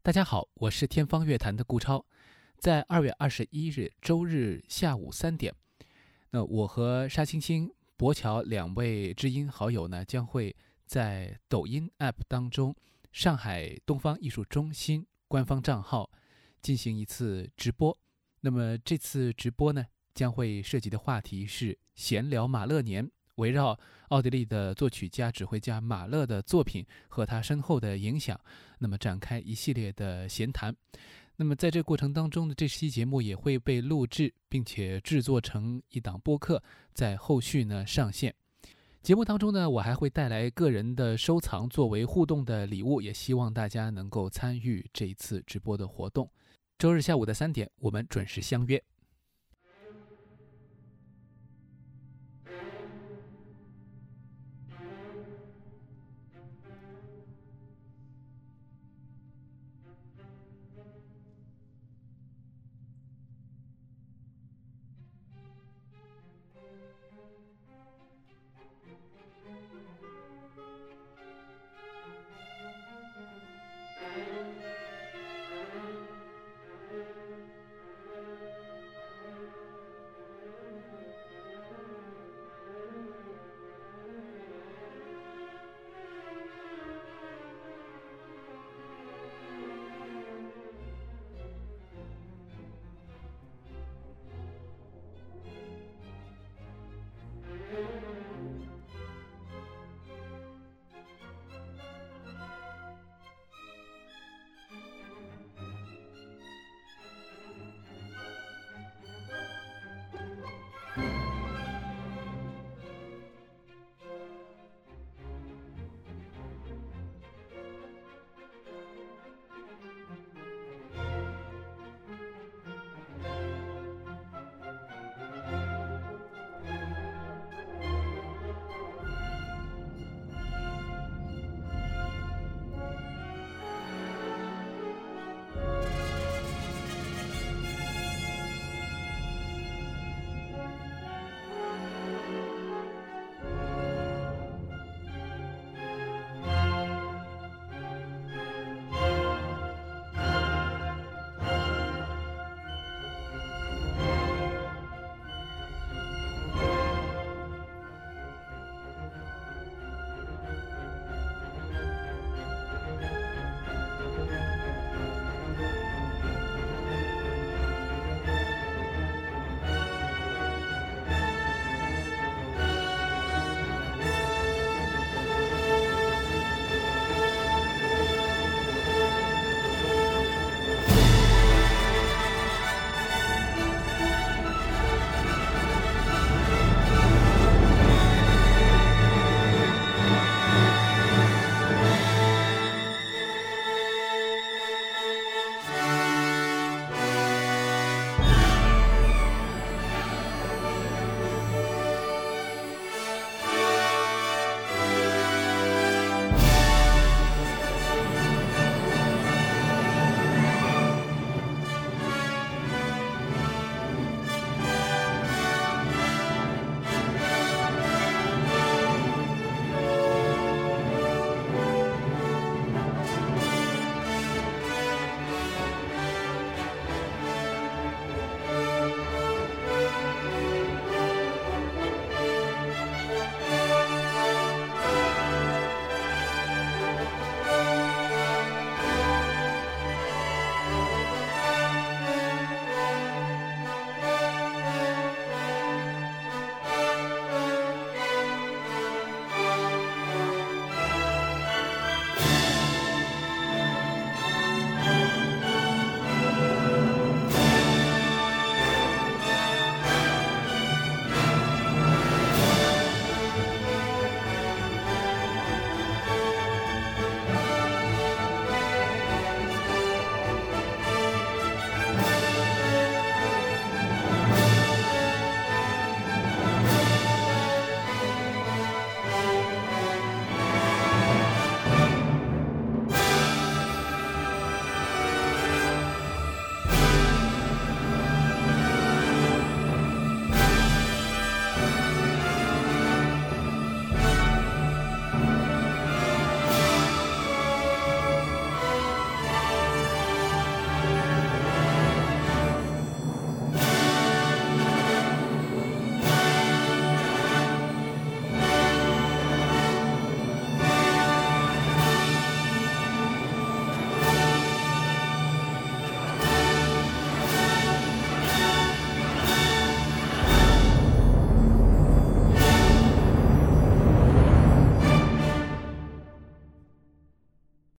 大家好，我是天方乐坛的顾超。在二月二十一日周日下午三点，那我和沙青青、博乔两位知音好友呢，将会在抖音 App 当中，上海东方艺术中心官方账号进行一次直播。那么这次直播呢，将会涉及的话题是闲聊马勒年。围绕奥地利的作曲家、指挥家马勒的作品和他身后的影响，那么展开一系列的闲谈。那么在这过程当中呢，这期节目也会被录制，并且制作成一档播客，在后续呢上线。节目当中呢，我还会带来个人的收藏作为互动的礼物，也希望大家能够参与这一次直播的活动。周日下午的三点，我们准时相约。